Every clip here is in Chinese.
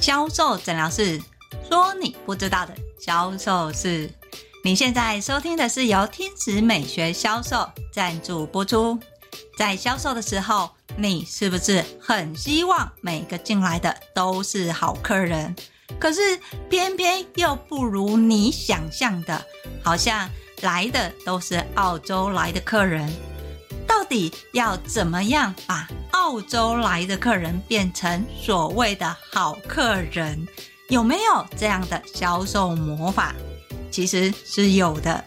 销售诊疗室说你不知道的销售事。你现在收听的是由天使美学销售赞助播出。在销售的时候，你是不是很希望每个进来的都是好客人？可是偏偏又不如你想象的，好像来的都是澳洲来的客人。到底要怎么样把澳洲来的客人变成所谓的好客人？有没有这样的销售魔法？其实是有的。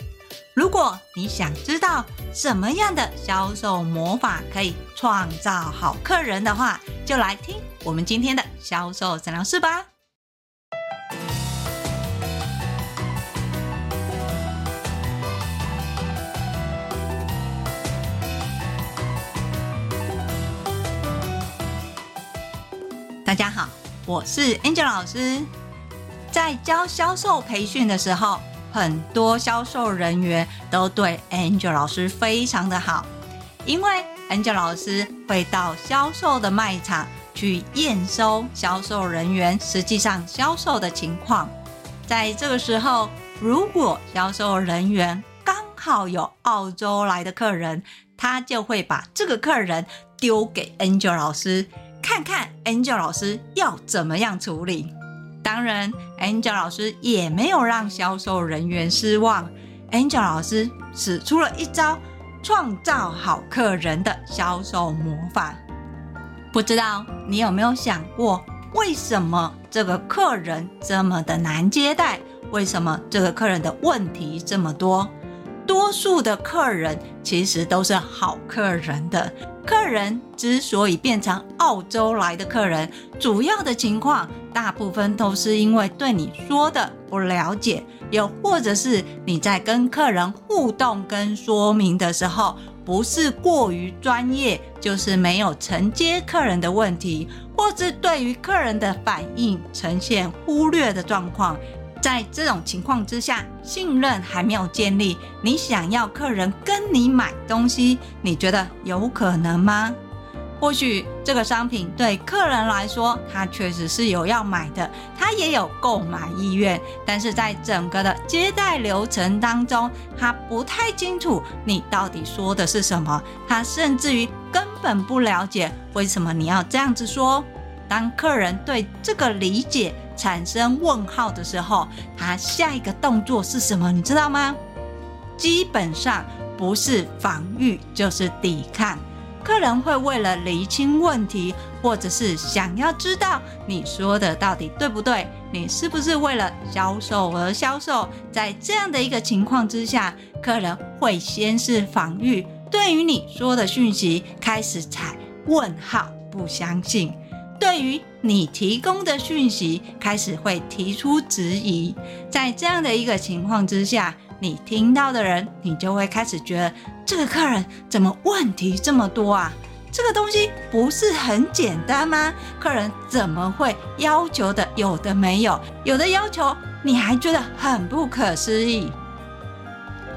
如果你想知道什么样的销售魔法可以创造好客人的话，就来听我们今天的销售诊疗室吧。我是 Angel 老师。在教销售培训的时候，很多销售人员都对 Angel 老师非常的好，因为 Angel 老师会到销售的卖场去验收销售人员实际上销售的情况。在这个时候，如果销售人员刚好有澳洲来的客人，他就会把这个客人丢给 Angel 老师。看看 Angel 老师要怎么样处理。当然，Angel 老师也没有让销售人员失望。Angel 老师使出了一招创造好客人的销售魔法。不知道你有没有想过，为什么这个客人这么的难接待？为什么这个客人的问题这么多？多数的客人其实都是好客人的。客人之所以变成澳洲来的客人，主要的情况大部分都是因为对你说的不了解，又或者是你在跟客人互动跟说明的时候，不是过于专业，就是没有承接客人的问题，或是对于客人的反应呈现忽略的状况。在这种情况之下，信任还没有建立，你想要客人跟你买东西，你觉得有可能吗？或许这个商品对客人来说，他确实是有要买的，他也有购买意愿，但是在整个的接待流程当中，他不太清楚你到底说的是什么，他甚至于根本不了解为什么你要这样子说。当客人对这个理解产生问号的时候，他下一个动作是什么？你知道吗？基本上不是防御就是抵抗。客人会为了厘清问题，或者是想要知道你说的到底对不对，你是不是为了销售而销售？在这样的一个情况之下，客人会先是防御，对于你说的讯息开始采问号，不相信。对于你提供的讯息，开始会提出质疑。在这样的一个情况之下，你听到的人，你就会开始觉得这个客人怎么问题这么多啊？这个东西不是很简单吗？客人怎么会要求的有的没有，有的要求你还觉得很不可思议？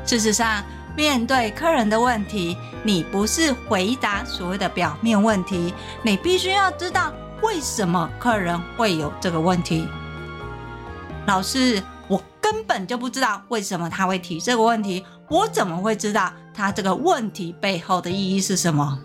事实上，面对客人的问题，你不是回答所谓的表面问题，你必须要知道。为什么客人会有这个问题？老师，我根本就不知道为什么他会提这个问题，我怎么会知道他这个问题背后的意义是什么？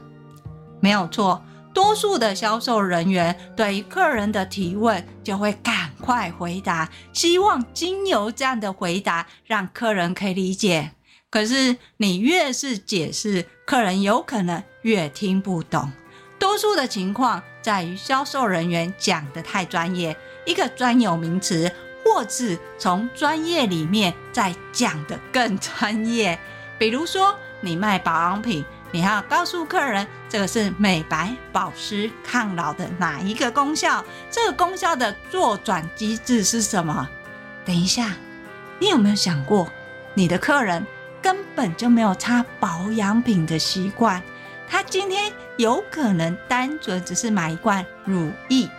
没有错，多数的销售人员对于客人的提问就会赶快回答，希望经由这样的回答让客人可以理解。可是你越是解释，客人有可能越听不懂。多数的情况在于销售人员讲得太专业，一个专有名词，或是从专业里面再讲得更专业。比如说，你卖保养品，你要告诉客人这个是美白、保湿、抗老的哪一个功效？这个功效的作转机制是什么？等一下，你有没有想过，你的客人根本就没有擦保养品的习惯？他今天有可能单纯只是买一罐乳液，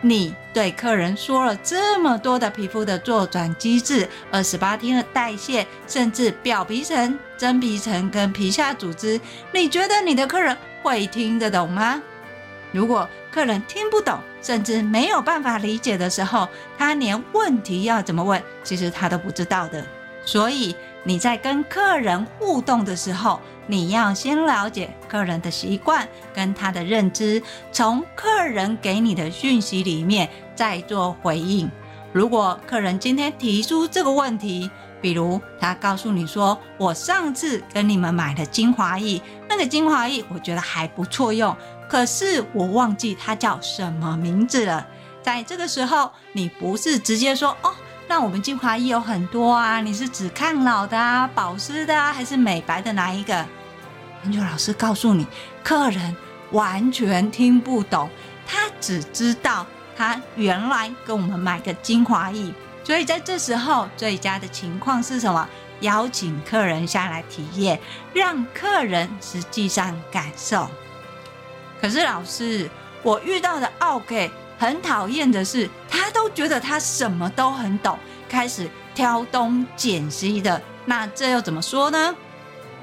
你对客人说了这么多的皮肤的作转机制，二十八天的代谢，甚至表皮层、真皮层跟皮下组织，你觉得你的客人会听得懂吗？如果客人听不懂，甚至没有办法理解的时候，他连问题要怎么问，其实他都不知道的。所以你在跟客人互动的时候，你要先了解客人的习惯跟他的认知，从客人给你的讯息里面再做回应。如果客人今天提出这个问题，比如他告诉你说：“我上次跟你们买的精华液，那个精华液我觉得还不错用，可是我忘记它叫什么名字了。”在这个时候，你不是直接说：“哦，那我们精华液有很多啊，你是指抗老的啊、保湿的啊，还是美白的哪一个？”Angel 老师告诉你，客人完全听不懂，他只知道他原来跟我们买个精华液。所以在这时候，最佳的情况是什么？邀请客人下来体验，让客人实际上感受。可是老师，我遇到的奥客很讨厌的是，他都觉得他什么都很懂，开始挑东拣西的。那这又怎么说呢？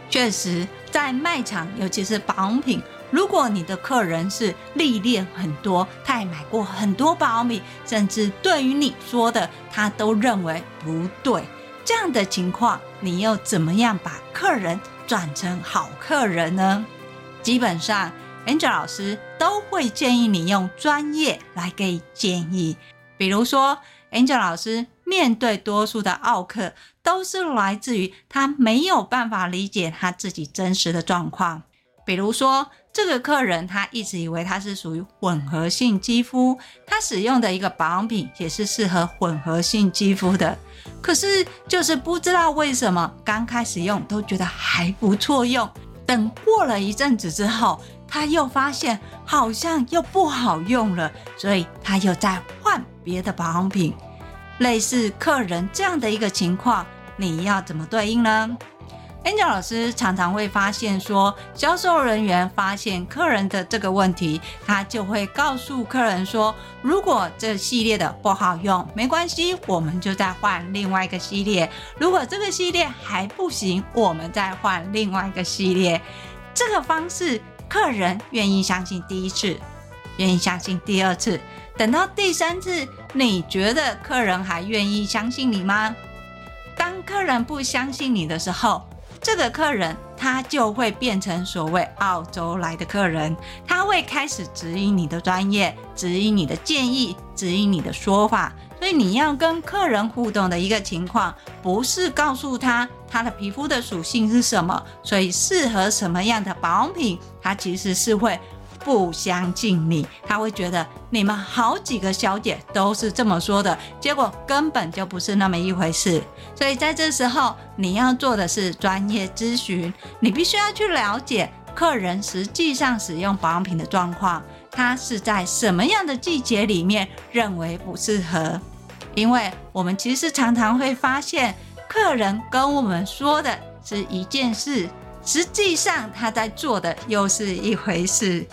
确实，在卖场，尤其是保养品。如果你的客人是历练很多，他也买过很多保养品，甚至对于你说的他都认为不对，这样的情况，你又怎么样把客人转成好客人呢？基本上，Angel 老师都会建议你用专业来给建议。比如说，Angel 老师面对多数的奥客，都是来自于他没有办法理解他自己真实的状况。比如说，这个客人他一直以为他是属于混合性肌肤，他使用的一个保养品也是适合混合性肌肤的。可是就是不知道为什么刚开始用都觉得还不错用，等过了一阵子之后，他又发现好像又不好用了，所以他又在换别的保养品。类似客人这样的一个情况，你要怎么对应呢？Angel 老师常常会发现说，销售人员发现客人的这个问题，他就会告诉客人说，如果这系列的不好用，没关系，我们就再换另外一个系列。如果这个系列还不行，我们再换另外一个系列。这个方式，客人愿意相信第一次，愿意相信第二次，等到第三次，你觉得客人还愿意相信你吗？当客人不相信你的时候，这个客人他就会变成所谓澳洲来的客人，他会开始指引你的专业，指引你的建议，指引你的说法。所以你要跟客人互动的一个情况，不是告诉他他的皮肤的属性是什么，所以适合什么样的保养品，他其实是会。不相信你，他会觉得你们好几个小姐都是这么说的，结果根本就不是那么一回事。所以在这时候，你要做的是专业咨询，你必须要去了解客人实际上使用保养品的状况，他是在什么样的季节里面认为不适合。因为我们其实常常会发现，客人跟我们说的是一件事，实际上他在做的又是一回事。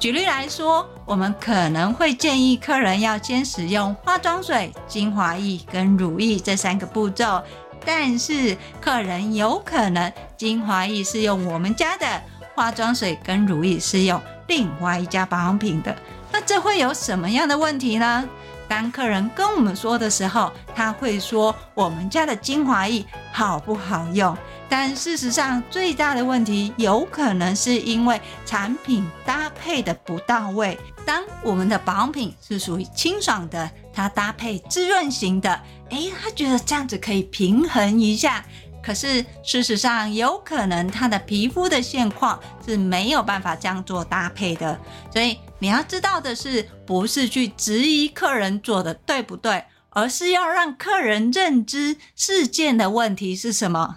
举例来说，我们可能会建议客人要先使用化妆水、精华液跟乳液这三个步骤，但是客人有可能精华液是用我们家的，化妆水跟乳液是用另外一家保养品的，那这会有什么样的问题呢？当客人跟我们说的时候，他会说我们家的精华液好不好用？但事实上，最大的问题有可能是因为产品搭配的不到位。当我们的保养品是属于清爽的，它搭配滋润型的，诶，他觉得这样子可以平衡一下。可是事实上，有可能他的皮肤的现况是没有办法这样做搭配的。所以你要知道的是，不是去质疑客人做的对不对，而是要让客人认知事件的问题是什么。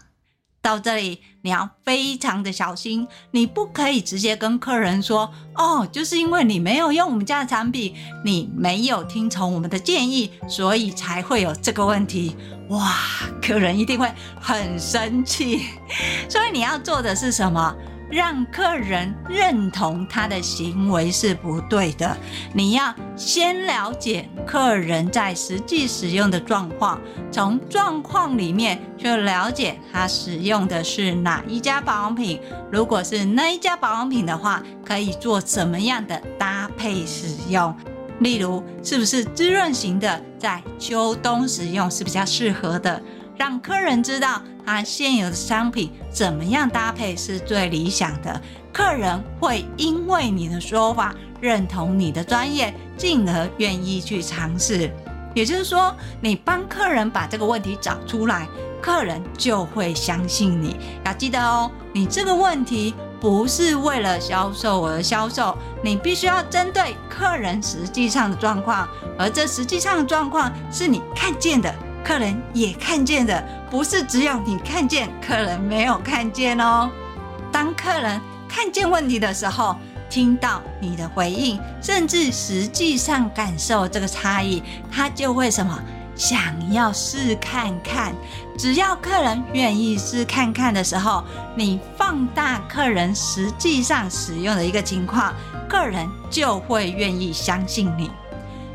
到这里，你要非常的小心，你不可以直接跟客人说：“哦，就是因为你没有用我们家的产品，你没有听从我们的建议，所以才会有这个问题。”哇，客人一定会很生气。所以你要做的是什么？让客人认同他的行为是不对的，你要先了解客人在实际使用的状况，从状况里面去了解他使用的是哪一家保养品。如果是那一家保养品的话，可以做怎么样的搭配使用？例如，是不是滋润型的在秋冬使用是比较适合的？让客人知道他现有的商品怎么样搭配是最理想的。客人会因为你的说法认同你的专业，进而愿意去尝试。也就是说，你帮客人把这个问题找出来，客人就会相信你。要记得哦，你这个问题不是为了销售而销售，你必须要针对客人实际上的状况，而这实际上的状况是你看见的，客人也看见的，不是只有你看见，客人没有看见哦。当客人看见问题的时候，听到你的回应，甚至实际上感受这个差异，他就会什么想要试看看。只要客人愿意试看看的时候，你放大客人实际上使用的一个情况，客人就会愿意相信你。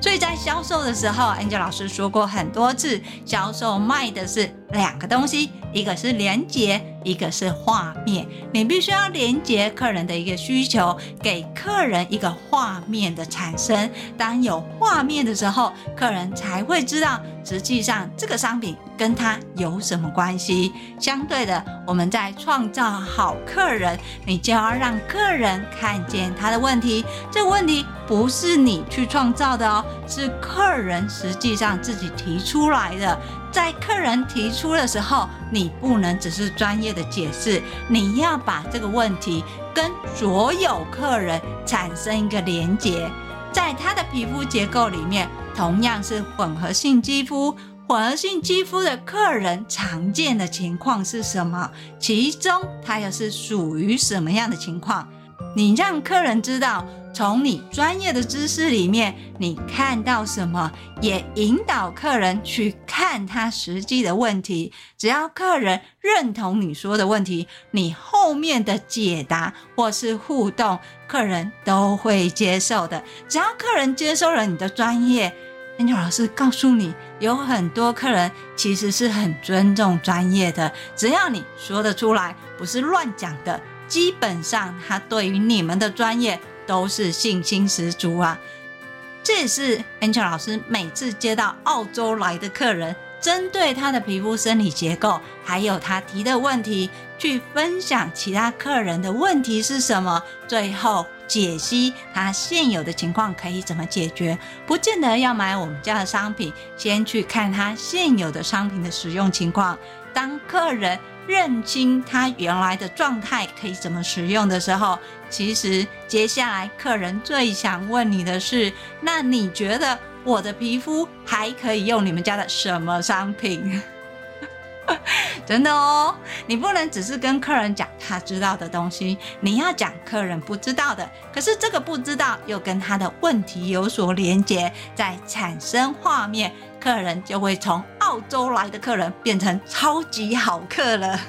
所以在销售的时候，Angel 老师说过很多次，销售卖的是两个东西，一个是连接，一个是画面。你必须要连接客人的一个需求，给客人一个画面的产生。当有画面的时候，客人才会知道，实际上这个商品跟他有什么关系。相对的，我们在创造好客人，你就要让客人看见他的问题。这个问题不是你去创造的哦。是客人实际上自己提出来的，在客人提出的时候，你不能只是专业的解释，你要把这个问题跟所有客人产生一个连结。在他的皮肤结构里面，同样是混合性肌肤，混合性肌肤的客人常见的情况是什么？其中它又是属于什么样的情况？你让客人知道。从你专业的知识里面，你看到什么，也引导客人去看他实际的问题。只要客人认同你说的问题，你后面的解答或是互动，客人都会接受的。只要客人接受了你的专业，Angel 老师告诉你，有很多客人其实是很尊重专业的。只要你说得出来，不是乱讲的，基本上他对于你们的专业。都是信心十足啊！这也是 Angel 老师每次接到澳洲来的客人，针对他的皮肤生理结构，还有他提的问题，去分享其他客人的问题是什么，最后解析他现有的情况可以怎么解决。不见得要买我们家的商品，先去看他现有的商品的使用情况。当客人认清他原来的状态可以怎么使用的时候，其实接下来客人最想问你的是：那你觉得我的皮肤还可以用你们家的什么商品？真的哦，你不能只是跟客人讲他知道的东西，你要讲客人不知道的。可是这个不知道又跟他的问题有所连接，再产生画面，客人就会从。澳洲来的客人变成超级好客了。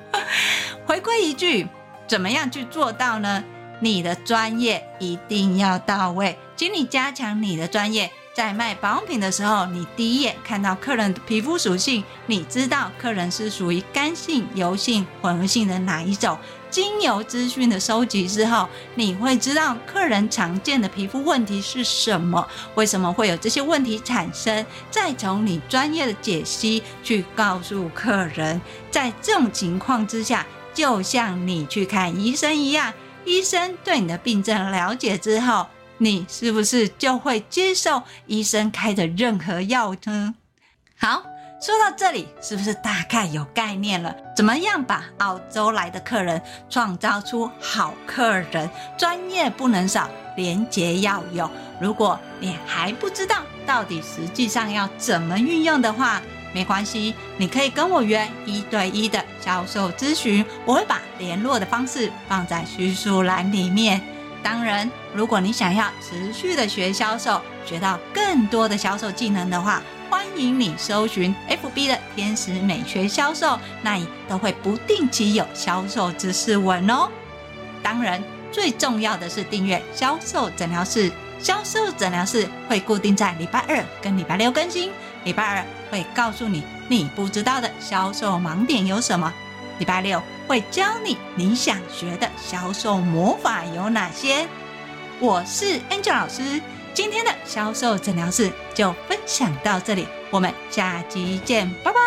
回归一句，怎么样去做到呢？你的专业一定要到位，请你加强你的专业。在卖保养品的时候，你第一眼看到客人的皮肤属性，你知道客人是属于干性、油性、混合性的哪一种？经由资讯的收集之后，你会知道客人常见的皮肤问题是什么，为什么会有这些问题产生，再从你专业的解析去告诉客人。在这种情况之下，就像你去看医生一样，医生对你的病症了解之后，你是不是就会接受医生开的任何药呢？好。说到这里，是不是大概有概念了？怎么样把澳洲来的客人创造出好客人？专业不能少，廉洁要有。如果你还不知道到底实际上要怎么运用的话，没关系，你可以跟我约一对一的销售咨询，我会把联络的方式放在叙述栏里面。当然，如果你想要持续的学销售，学到更多的销售技能的话，欢迎你搜寻 FB 的天使美学销售，那里都会不定期有销售知识文哦。当然，最重要的是订阅销售诊疗室。销售诊疗室会固定在礼拜二跟礼拜六更新。礼拜二会告诉你你不知道的销售盲点有什么，礼拜六会教你你想学的销售魔法有哪些。我是 Angel 老师。今天的销售诊疗室就分享到这里，我们下期见，拜拜。